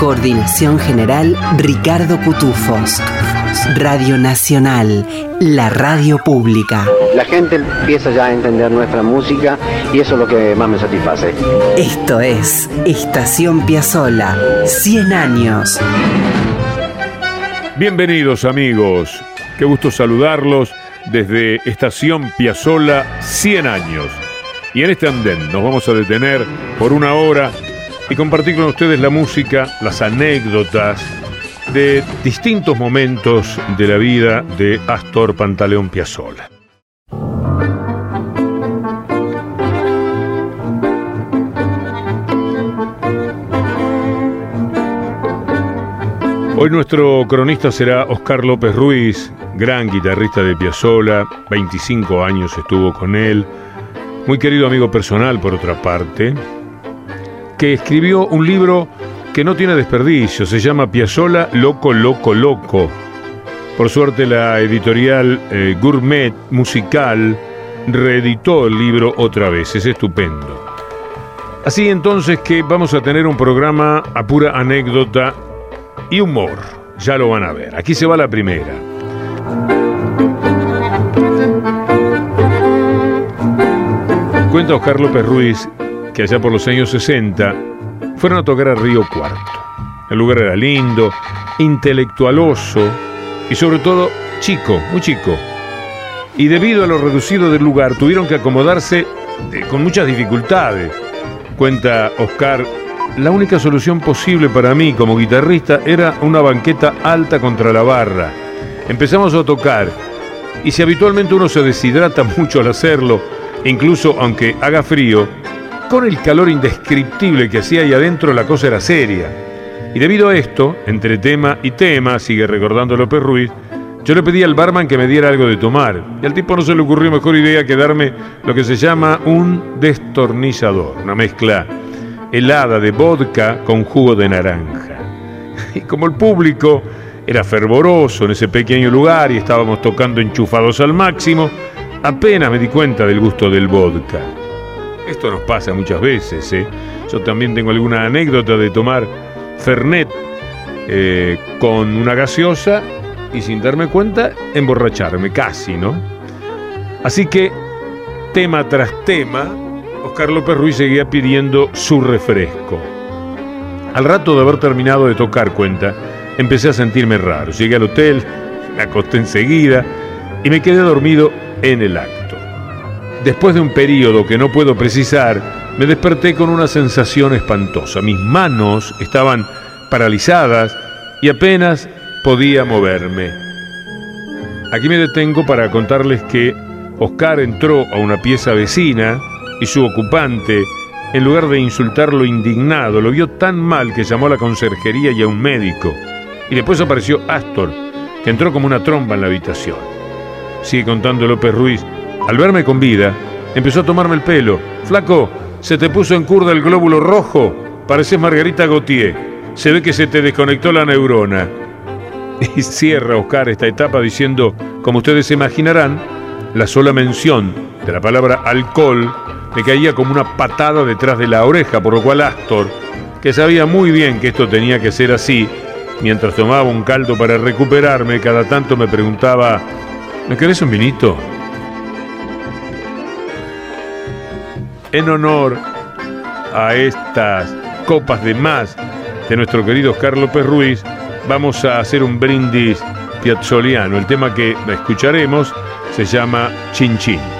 Coordinación general Ricardo Cutufos. Radio Nacional, la radio pública. La gente empieza ya a entender nuestra música y eso es lo que más me satisface. Esto es Estación Piazzola, 100 años. Bienvenidos amigos, qué gusto saludarlos desde Estación Piazzola 100 años. Y en este andén nos vamos a detener por una hora y compartir con ustedes la música, las anécdotas de distintos momentos de la vida de Astor Pantaleón Piazzolla. Hoy nuestro cronista será Oscar López Ruiz, gran guitarrista de Piazzolla, 25 años estuvo con él, muy querido amigo personal por otra parte, que escribió un libro que no tiene desperdicio, se llama Piazzolla Loco, Loco, Loco. Por suerte la editorial eh, Gourmet Musical reeditó el libro otra vez, es estupendo. Así entonces que vamos a tener un programa a pura anécdota y humor, ya lo van a ver. Aquí se va la primera. Cuenta Oscar López Ruiz que allá por los años 60 fueron a tocar a Río Cuarto. El lugar era lindo, intelectualoso y sobre todo chico, muy chico. Y debido a lo reducido del lugar tuvieron que acomodarse con muchas dificultades. Cuenta Oscar, la única solución posible para mí como guitarrista era una banqueta alta contra la barra. Empezamos a tocar y si habitualmente uno se deshidrata mucho al hacerlo, incluso aunque haga frío, con el calor indescriptible que hacía ahí adentro la cosa era seria. Y debido a esto, entre tema y tema, sigue recordando López Ruiz, yo le pedí al barman que me diera algo de tomar. Y al tipo no se le ocurrió mejor idea que darme lo que se llama un destornillador, una mezcla helada de vodka con jugo de naranja. Y como el público era fervoroso en ese pequeño lugar y estábamos tocando enchufados al máximo, apenas me di cuenta del gusto del vodka. Esto nos pasa muchas veces. ¿eh? Yo también tengo alguna anécdota de tomar Fernet eh, con una gaseosa y sin darme cuenta emborracharme, casi, ¿no? Así que, tema tras tema, Oscar López Ruiz seguía pidiendo su refresco. Al rato de haber terminado de tocar cuenta, empecé a sentirme raro. Llegué al hotel, me acosté enseguida y me quedé dormido en el acto. Después de un periodo que no puedo precisar, me desperté con una sensación espantosa. Mis manos estaban paralizadas y apenas podía moverme. Aquí me detengo para contarles que Oscar entró a una pieza vecina y su ocupante, en lugar de insultarlo indignado, lo vio tan mal que llamó a la conserjería y a un médico. Y después apareció Astor, que entró como una tromba en la habitación. Sigue contando López Ruiz, al verme con vida, empezó a tomarme el pelo. Flaco, se te puso en curda el glóbulo rojo. Pareces Margarita Gautier. Se ve que se te desconectó la neurona. Y cierra Oscar esta etapa diciendo, como ustedes se imaginarán, la sola mención de la palabra alcohol me caía como una patada detrás de la oreja, por lo cual Astor, que sabía muy bien que esto tenía que ser así, mientras tomaba un caldo para recuperarme, cada tanto me preguntaba, ¿me querés un vinito? En honor a estas copas de más de nuestro querido Carlos Ruiz, vamos a hacer un brindis piazzoliano. El tema que escucharemos se llama Chin Chin.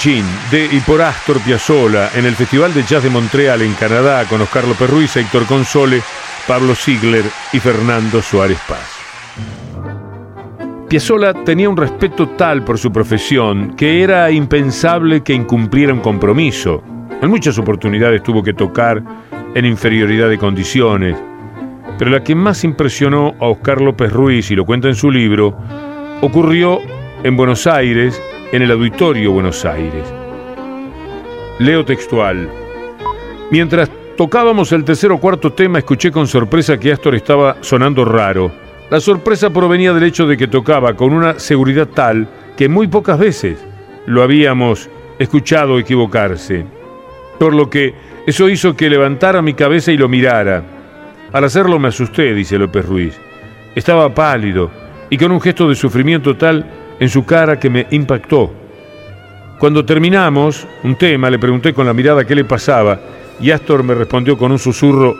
Chin de y por Astor Piazzolla en el Festival de Jazz de Montreal en Canadá con Oscar López Ruiz, Héctor Console, Pablo Ziegler y Fernando Suárez Paz. Piazzolla tenía un respeto tal por su profesión que era impensable que incumpliera un compromiso. En muchas oportunidades tuvo que tocar en inferioridad de condiciones, pero la que más impresionó a Oscar López Ruiz, y lo cuenta en su libro, ocurrió en Buenos Aires en el Auditorio Buenos Aires. Leo textual. Mientras tocábamos el tercer o cuarto tema, escuché con sorpresa que Astor estaba sonando raro. La sorpresa provenía del hecho de que tocaba con una seguridad tal que muy pocas veces lo habíamos escuchado equivocarse. Por lo que eso hizo que levantara mi cabeza y lo mirara. Al hacerlo me asusté, dice López Ruiz. Estaba pálido y con un gesto de sufrimiento tal en su cara que me impactó. Cuando terminamos un tema, le pregunté con la mirada qué le pasaba y Astor me respondió con un susurro,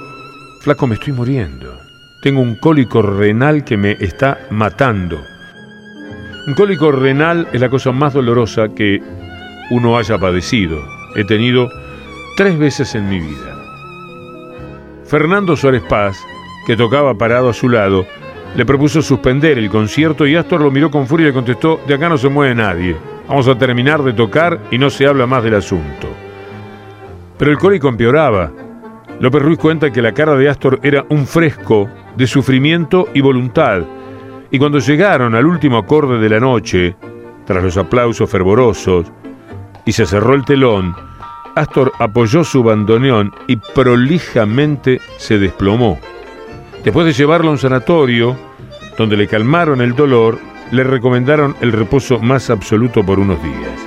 Flaco, me estoy muriendo. Tengo un cólico renal que me está matando. Un cólico renal es la cosa más dolorosa que uno haya padecido. He tenido tres veces en mi vida. Fernando Suárez Paz, que tocaba parado a su lado, le propuso suspender el concierto y Astor lo miró con furia y le contestó, de acá no se mueve nadie, vamos a terminar de tocar y no se habla más del asunto. Pero el cólico empeoraba. López Ruiz cuenta que la cara de Astor era un fresco de sufrimiento y voluntad, y cuando llegaron al último acorde de la noche, tras los aplausos fervorosos, y se cerró el telón, Astor apoyó su bandoneón y prolijamente se desplomó. Después de llevarlo a un sanatorio, donde le calmaron el dolor, le recomendaron el reposo más absoluto por unos días.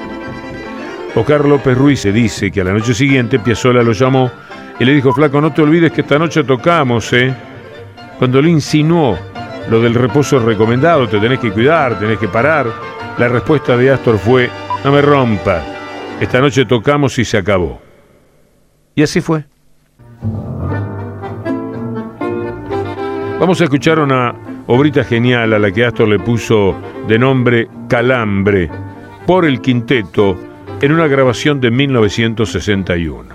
Oscar López Ruiz se dice que a la noche siguiente Piazzolla lo llamó y le dijo, flaco, no te olvides que esta noche tocamos, ¿eh? Cuando le insinuó lo del reposo recomendado, te tenés que cuidar, tenés que parar, la respuesta de Astor fue, no me rompa, esta noche tocamos y se acabó. Y así fue. Vamos a escuchar una obrita genial a la que Astor le puso de nombre Calambre por el quinteto en una grabación de 1961.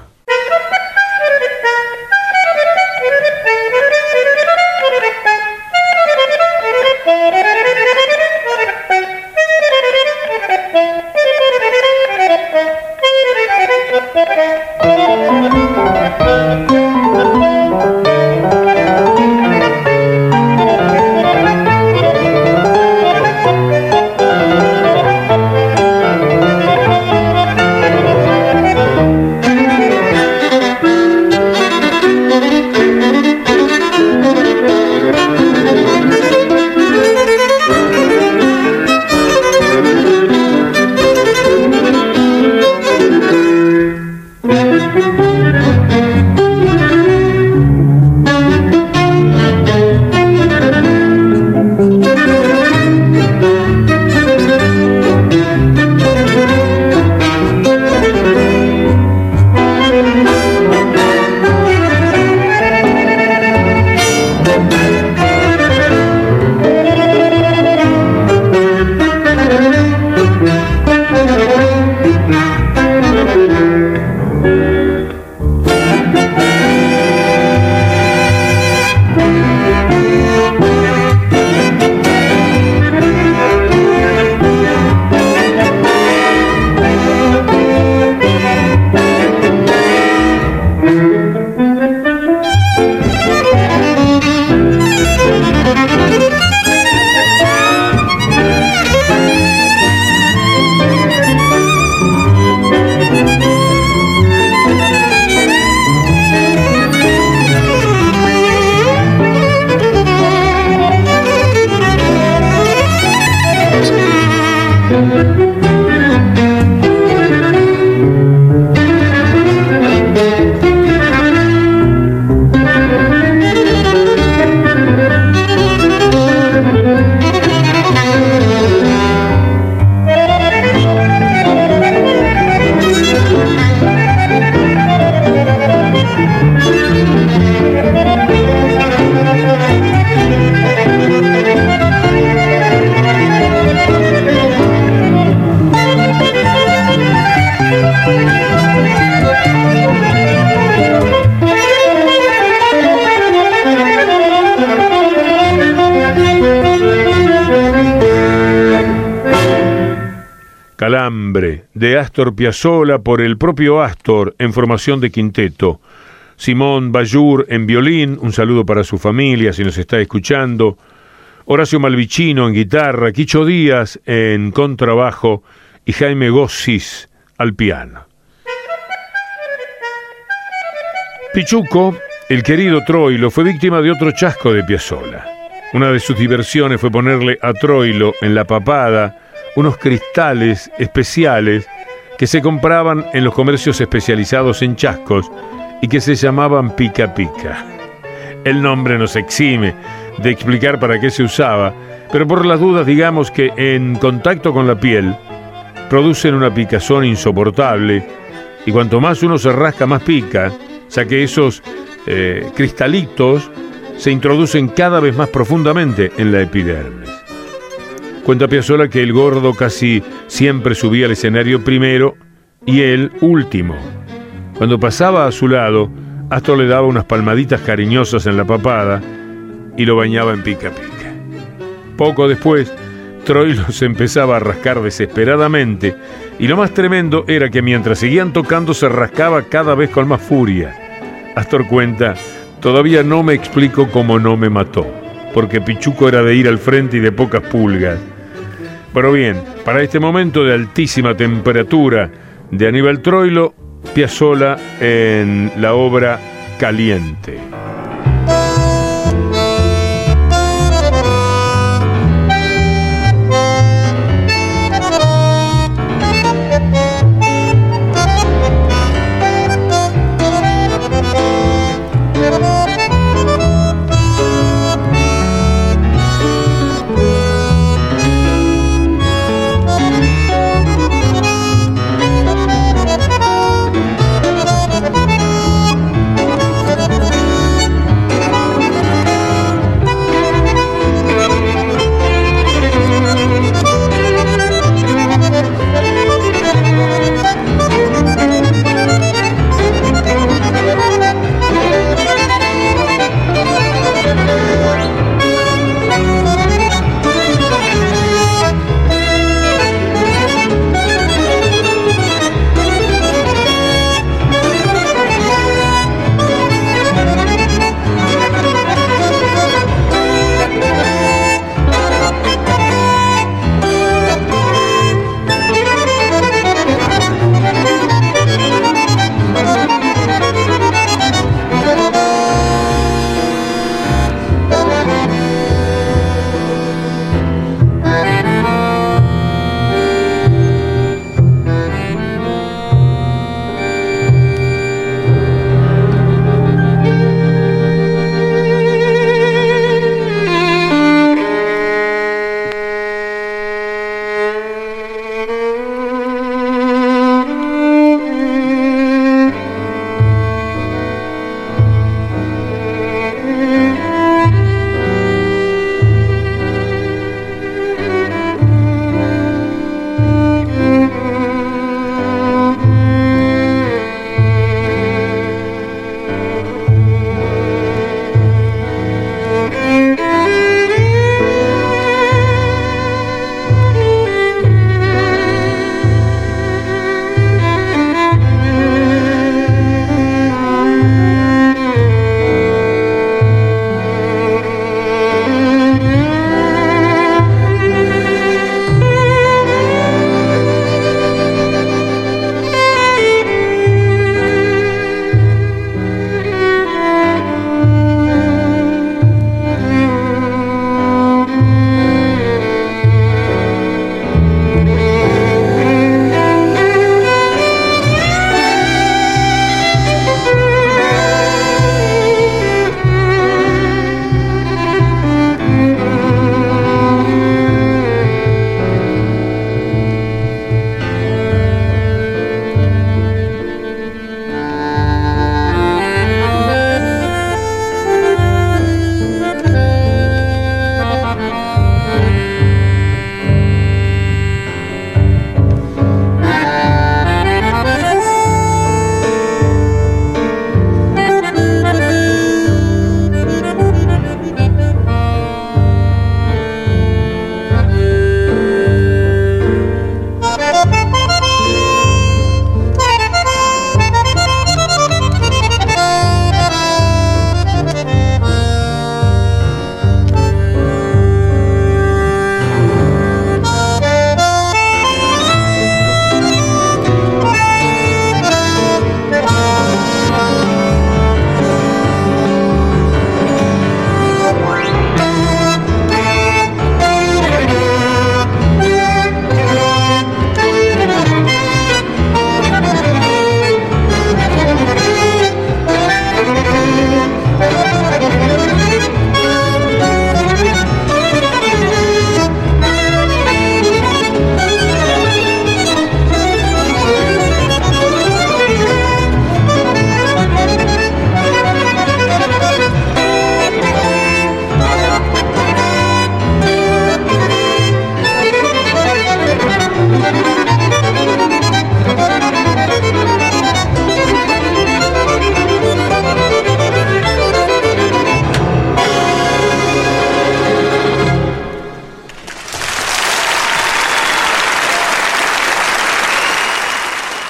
De Astor Piazzolla por el propio Astor en formación de quinteto. Simón Bayur en violín, un saludo para su familia si nos está escuchando. Horacio Malvicino en guitarra, Quicho Díaz en contrabajo y Jaime Gossis al piano. Pichuco, el querido Troilo, fue víctima de otro chasco de Piazzolla. Una de sus diversiones fue ponerle a Troilo en la papada unos cristales especiales que se compraban en los comercios especializados en chascos y que se llamaban pica pica. El nombre nos exime de explicar para qué se usaba, pero por las dudas digamos que en contacto con la piel producen una picazón insoportable y cuanto más uno se rasca más pica, ya que esos eh, cristalitos se introducen cada vez más profundamente en la epidermis. Cuenta Piazzolla que el gordo casi siempre subía al escenario primero y él último. Cuando pasaba a su lado, Astor le daba unas palmaditas cariñosas en la papada y lo bañaba en pica pica. Poco después, Troilo se empezaba a rascar desesperadamente y lo más tremendo era que mientras seguían tocando se rascaba cada vez con más furia. Astor cuenta, todavía no me explico cómo no me mató, porque Pichuco era de ir al frente y de pocas pulgas. Pero bien, para este momento de altísima temperatura de Aníbal Troilo, Piazzola en la obra Caliente.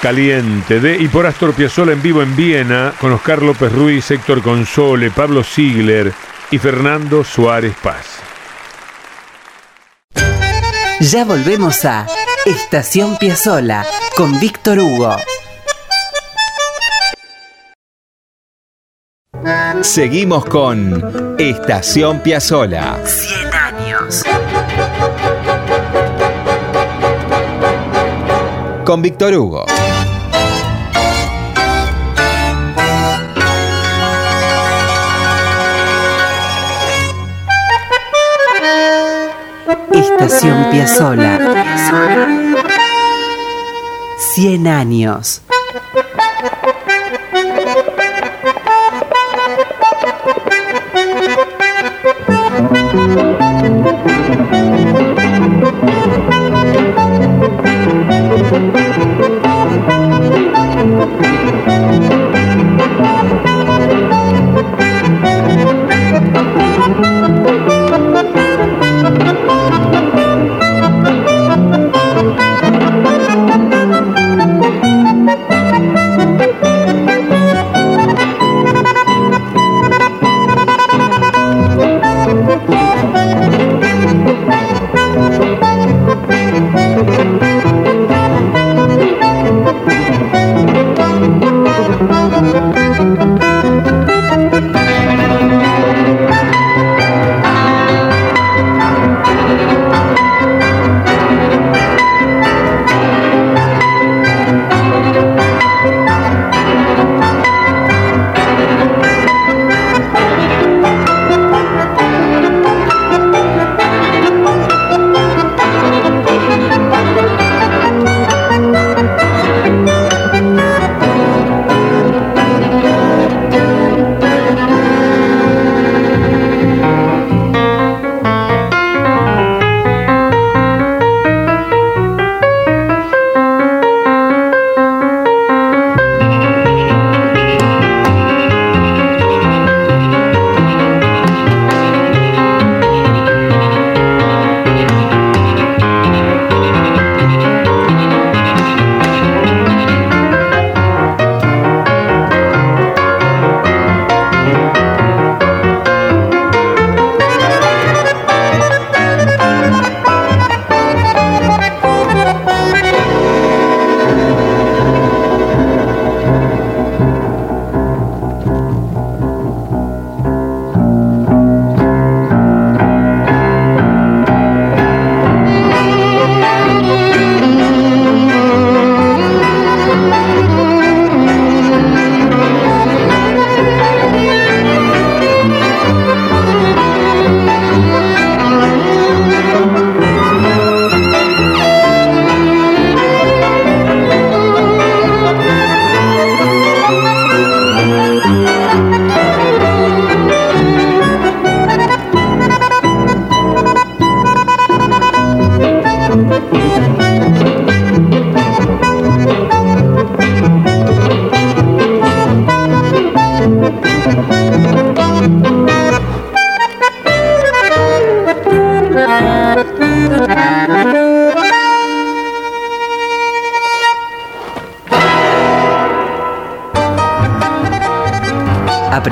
Caliente de y por Astor Piazzolla en vivo en Viena con Oscar López Ruiz, Héctor Console, Pablo Ziegler y Fernando Suárez Paz. Ya volvemos a Estación Piazzola con Víctor Hugo. Seguimos con Estación Piazzola. 100 años. Con Víctor Hugo. Estación Piazzola. 100 años.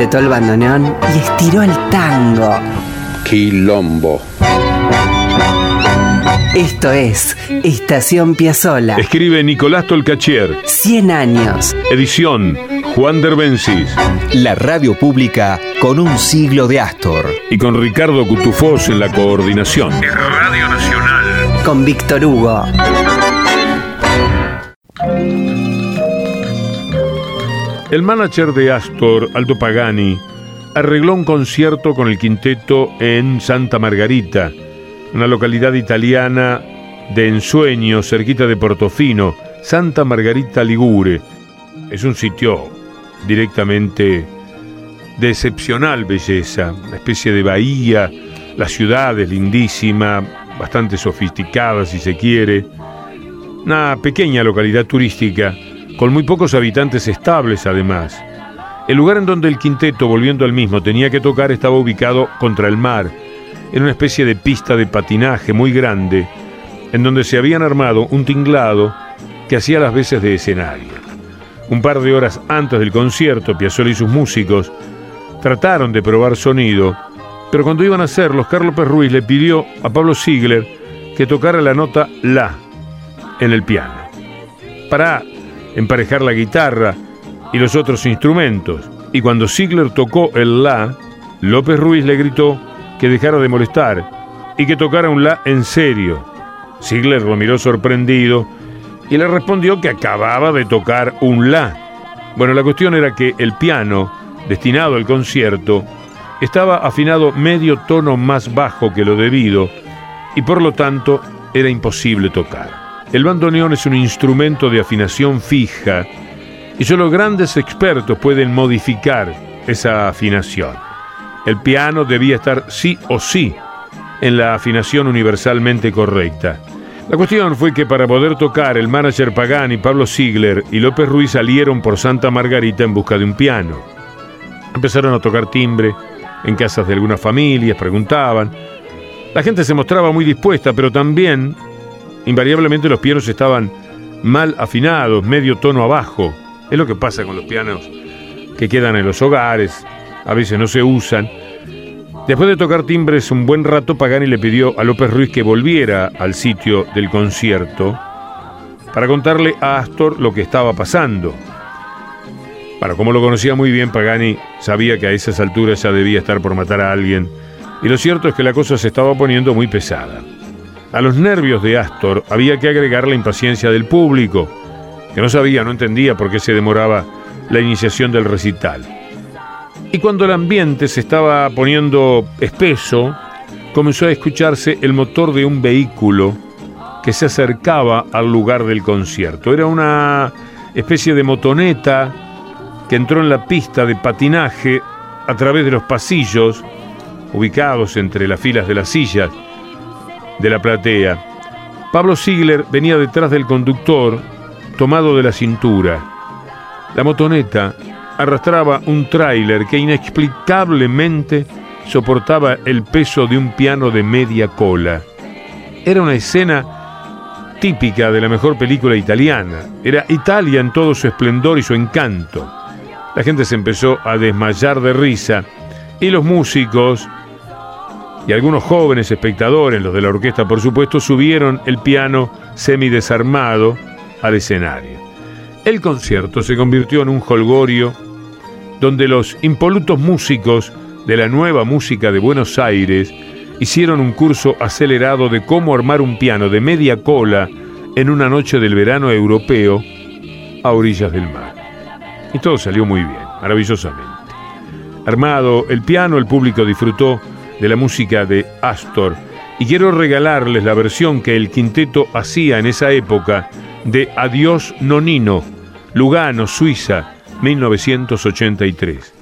Apretó el bandoneón y estiró el tango. Quilombo. Esto es Estación Piazzola. Escribe Nicolás Tolcachier. 100 años. Edición Juan Derbencis. La radio pública con un siglo de Astor. Y con Ricardo Cutufós en la coordinación. Radio Nacional. Con Víctor Hugo. El manager de Astor, Aldo Pagani, arregló un concierto con el quinteto en Santa Margarita, una localidad italiana de ensueño cerquita de Portofino, Santa Margarita Ligure. Es un sitio directamente de excepcional belleza, una especie de bahía, la ciudad es lindísima, bastante sofisticada si se quiere, una pequeña localidad turística con muy pocos habitantes estables además. El lugar en donde el quinteto, volviendo al mismo, tenía que tocar estaba ubicado contra el mar, en una especie de pista de patinaje muy grande, en donde se habían armado un tinglado que hacía las veces de escenario. Un par de horas antes del concierto, Piazzolla y sus músicos trataron de probar sonido, pero cuando iban a hacerlo, Carlos Perruiz le pidió a Pablo Ziegler que tocara la nota La en el piano, para emparejar la guitarra y los otros instrumentos. Y cuando Ziegler tocó el La, López Ruiz le gritó que dejara de molestar y que tocara un La en serio. Ziegler lo miró sorprendido y le respondió que acababa de tocar un La. Bueno, la cuestión era que el piano, destinado al concierto, estaba afinado medio tono más bajo que lo debido y por lo tanto era imposible tocar. El bandoneón es un instrumento de afinación fija y solo grandes expertos pueden modificar esa afinación. El piano debía estar sí o sí en la afinación universalmente correcta. La cuestión fue que para poder tocar, el manager Pagani, Pablo Ziegler y López Ruiz salieron por Santa Margarita en busca de un piano. Empezaron a tocar timbre en casas de algunas familias, preguntaban. La gente se mostraba muy dispuesta, pero también, invariablemente, los pianos estaban mal afinados, medio tono abajo. Es lo que pasa con los pianos que quedan en los hogares, a veces no se usan Después de tocar timbres un buen rato, Pagani le pidió a López Ruiz que volviera al sitio del concierto para contarle a Astor lo que estaba pasando. Para como lo conocía muy bien, Pagani sabía que a esas alturas ya debía estar por matar a alguien, y lo cierto es que la cosa se estaba poniendo muy pesada. A los nervios de Astor había que agregar la impaciencia del público, que no sabía, no entendía por qué se demoraba la iniciación del recital. Y cuando el ambiente se estaba poniendo espeso, comenzó a escucharse el motor de un vehículo que se acercaba al lugar del concierto. Era una especie de motoneta que entró en la pista de patinaje a través de los pasillos ubicados entre las filas de las sillas de la platea. Pablo Ziegler venía detrás del conductor, tomado de la cintura. La motoneta arrastraba un tráiler que inexplicablemente soportaba el peso de un piano de media cola. Era una escena típica de la mejor película italiana. Era Italia en todo su esplendor y su encanto. La gente se empezó a desmayar de risa y los músicos y algunos jóvenes espectadores, los de la orquesta por supuesto, subieron el piano semidesarmado al escenario. El concierto se convirtió en un holgorio donde los impolutos músicos de la nueva música de Buenos Aires hicieron un curso acelerado de cómo armar un piano de media cola en una noche del verano europeo a orillas del mar. Y todo salió muy bien, maravillosamente. Armado el piano, el público disfrutó de la música de Astor y quiero regalarles la versión que el quinteto hacía en esa época de Adiós Nonino, Lugano, Suiza, 1983.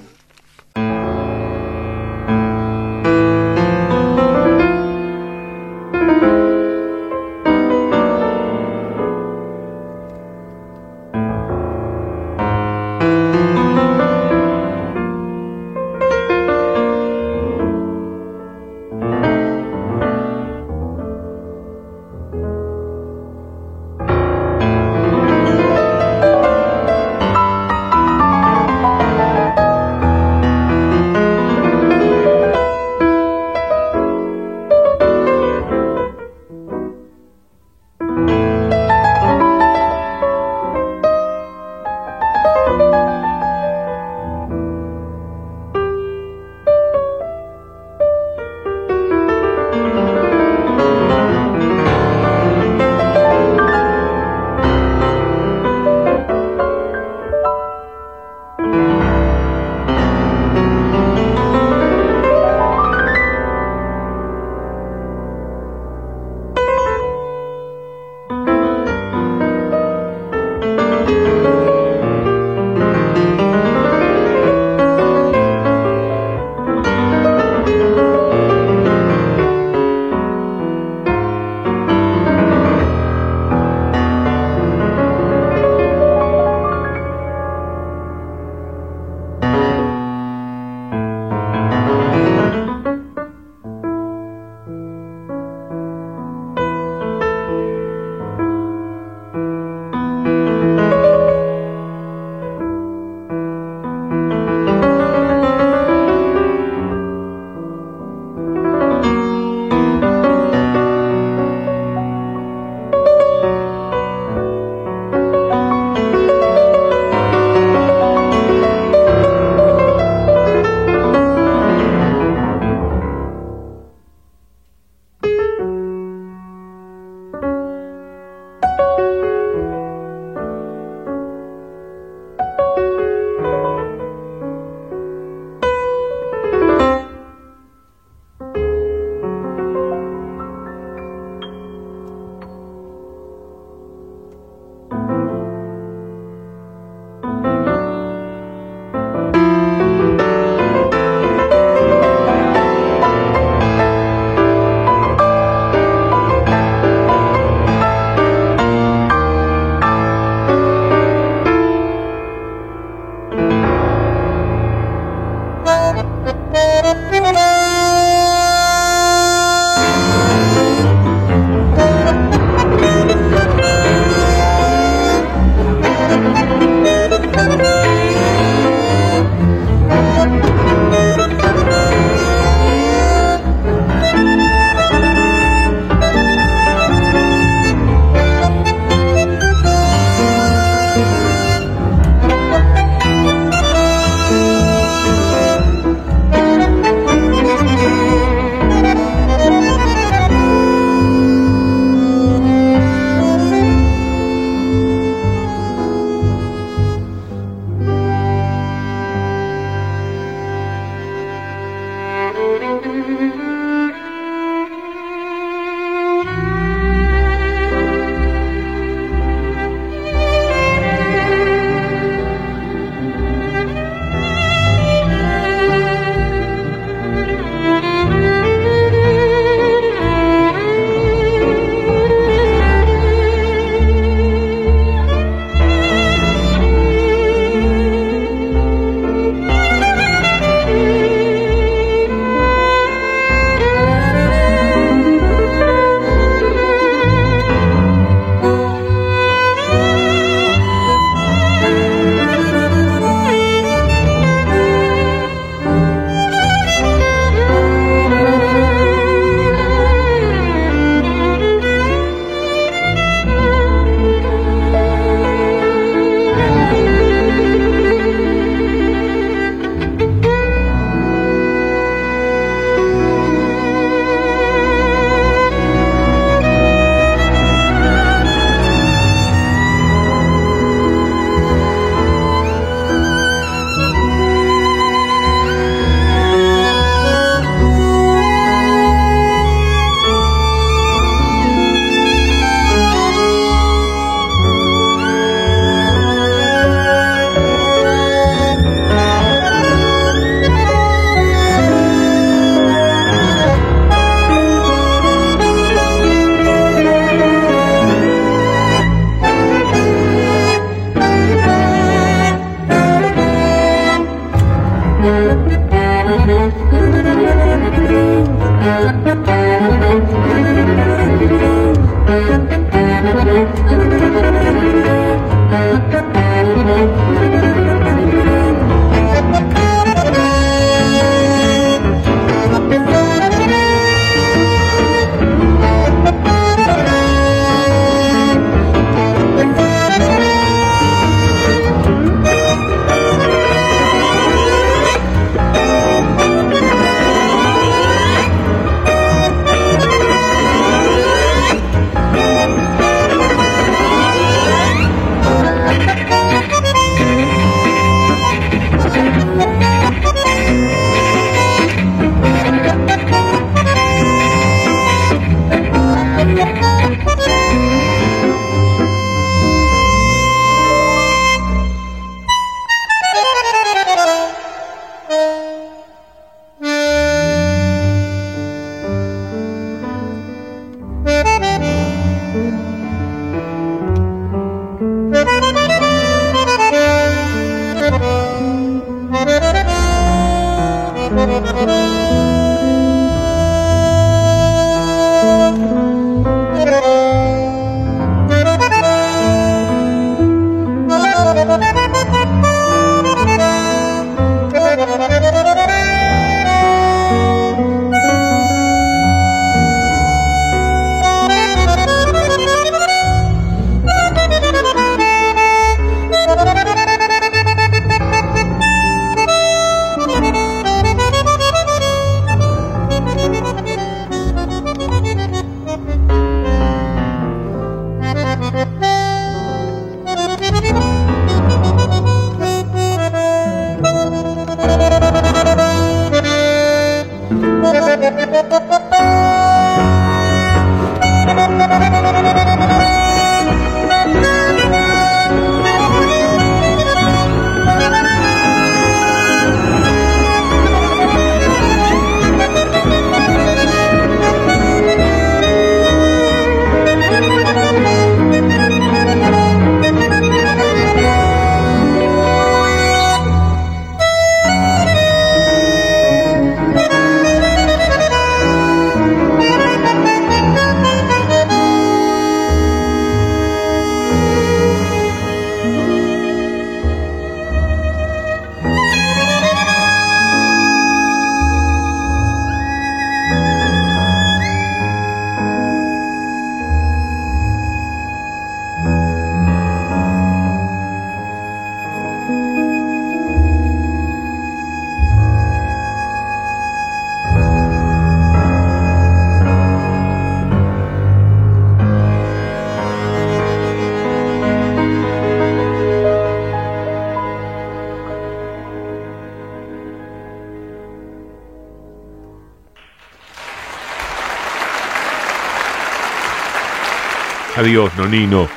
Adiós, Nonino.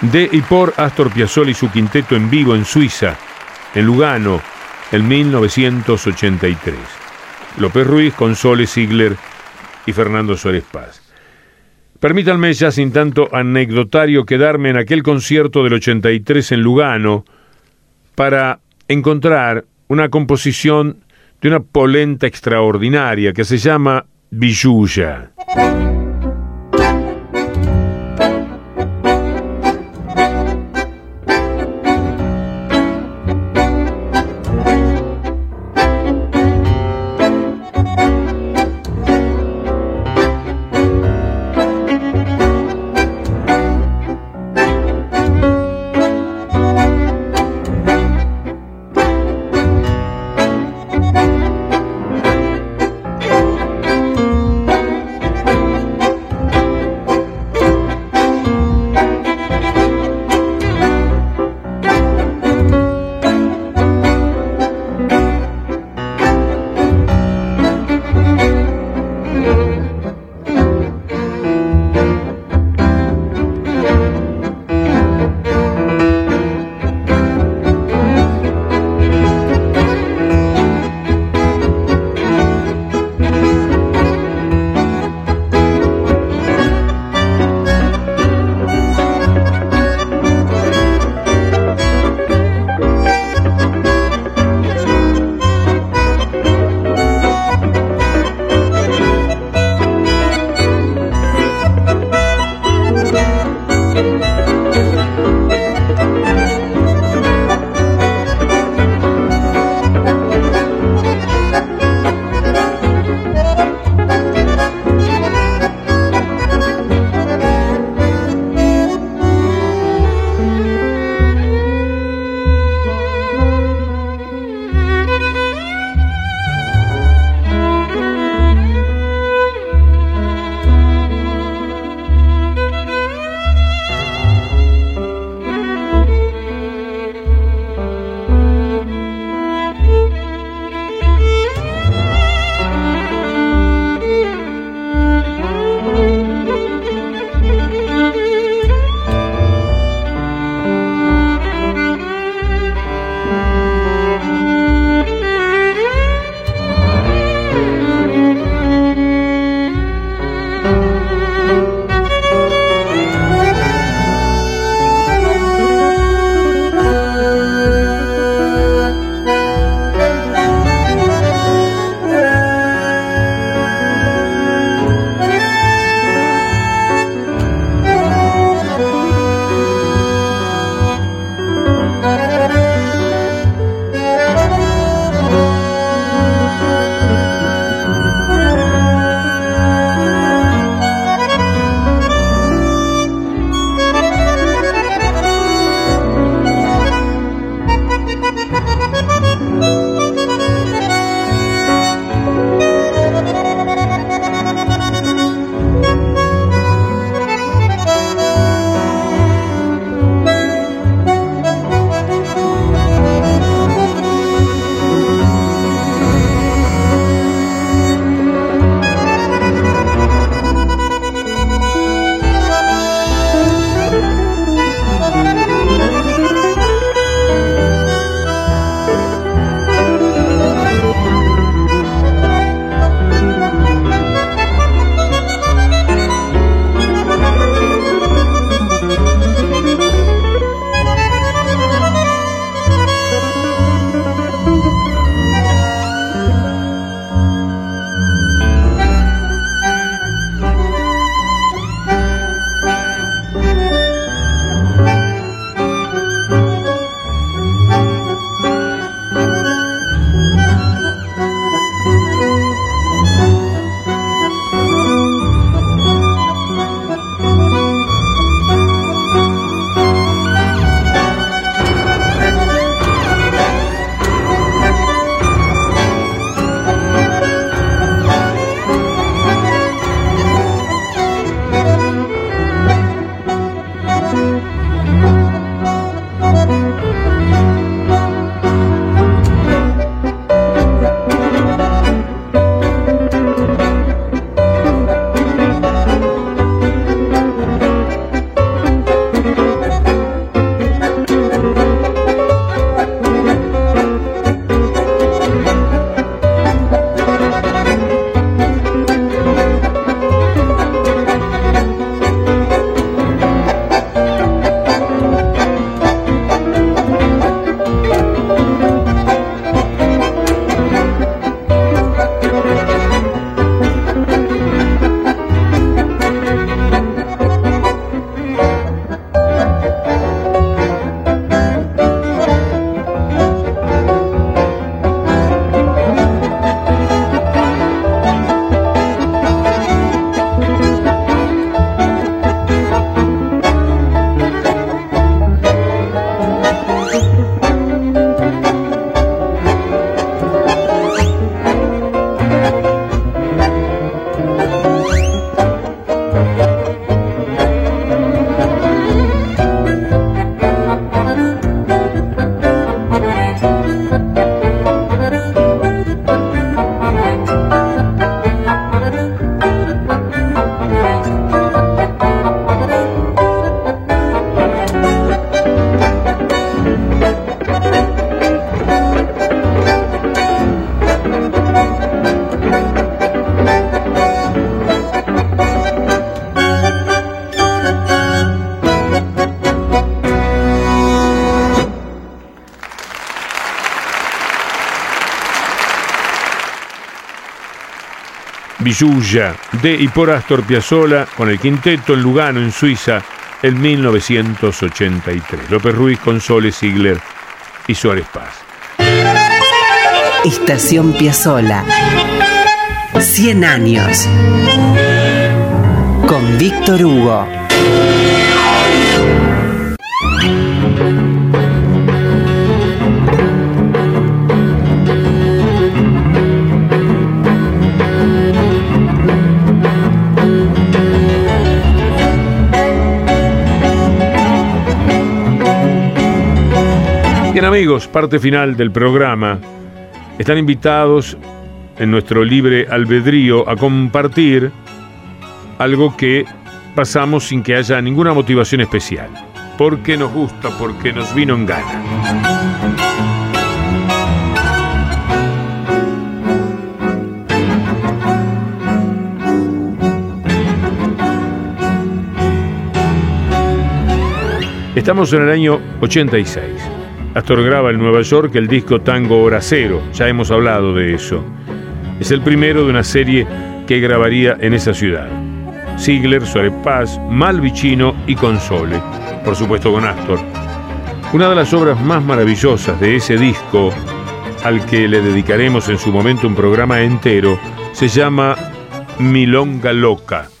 De y por Astor Piazzolla y su quinteto en vivo en Suiza, en Lugano, en 1983. López Ruiz, Console Ziegler y Fernando Suárez Paz. Permítanme ya sin tanto anecdotario quedarme en aquel concierto del 83 en Lugano para encontrar una composición de una polenta extraordinaria que se llama Billulla. Villuya, de y por Astor Piazzolla, con el quinteto en Lugano, en Suiza, en 1983. López Ruiz, Consoles, Ziegler y Suárez Paz. Estación Piazzola. 100 años. Con Víctor Hugo. Amigos, parte final del programa. Están invitados en nuestro libre albedrío a compartir algo que pasamos sin que haya ninguna motivación especial. Porque nos gusta, porque nos vino en gana. Estamos en el año 86. Astor graba en Nueva York el disco Tango Hora Cero, ya hemos hablado de eso. Es el primero de una serie que grabaría en esa ciudad. Ziegler, Suárez Paz, Malvicino y Console, por supuesto con Astor. Una de las obras más maravillosas de ese disco, al que le dedicaremos en su momento un programa entero, se llama Milonga Loca.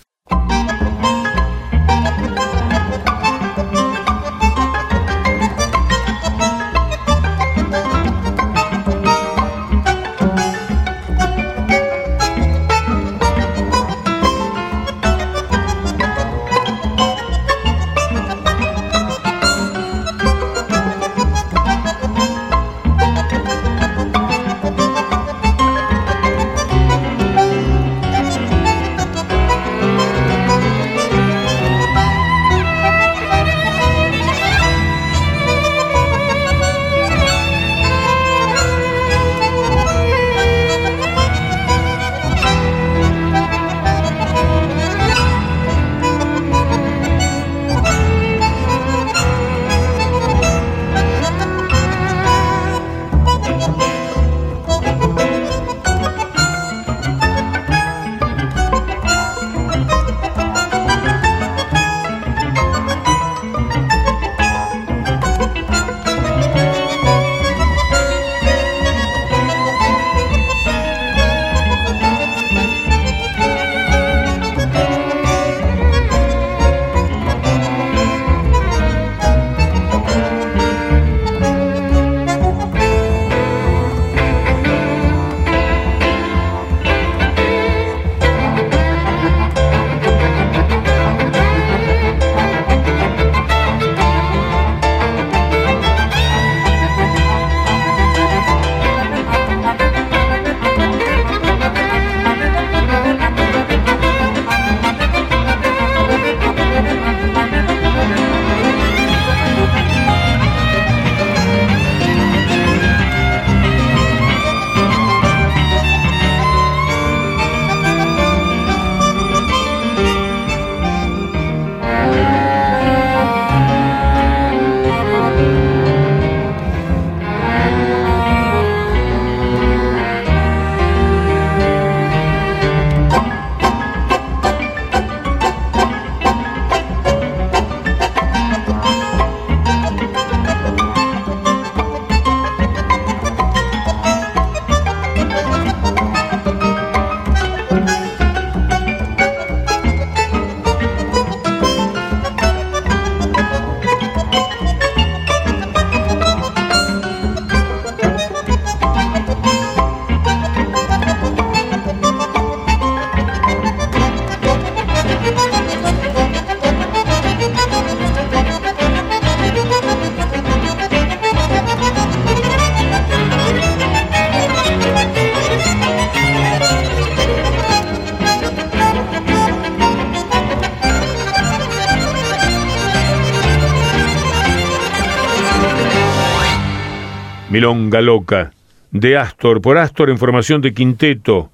Milonga Loca, de Astor, por Astor en formación de quinteto,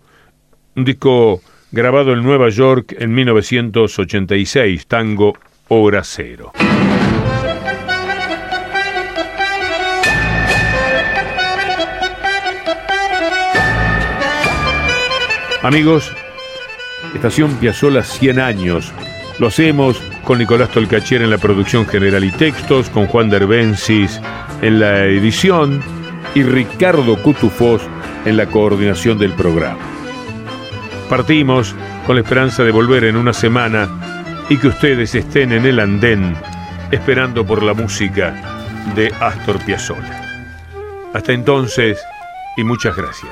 un disco grabado en Nueva York en 1986, tango Hora Cero. Amigos, Estación Piazzola 100 años. Lo hacemos con Nicolás Tolcachier en la producción general y textos, con Juan Derbensis en la edición y Ricardo Cutufós en la coordinación del programa. Partimos con la esperanza de volver en una semana y que ustedes estén en el andén esperando por la música de Astor Piazzolla. Hasta entonces y muchas gracias.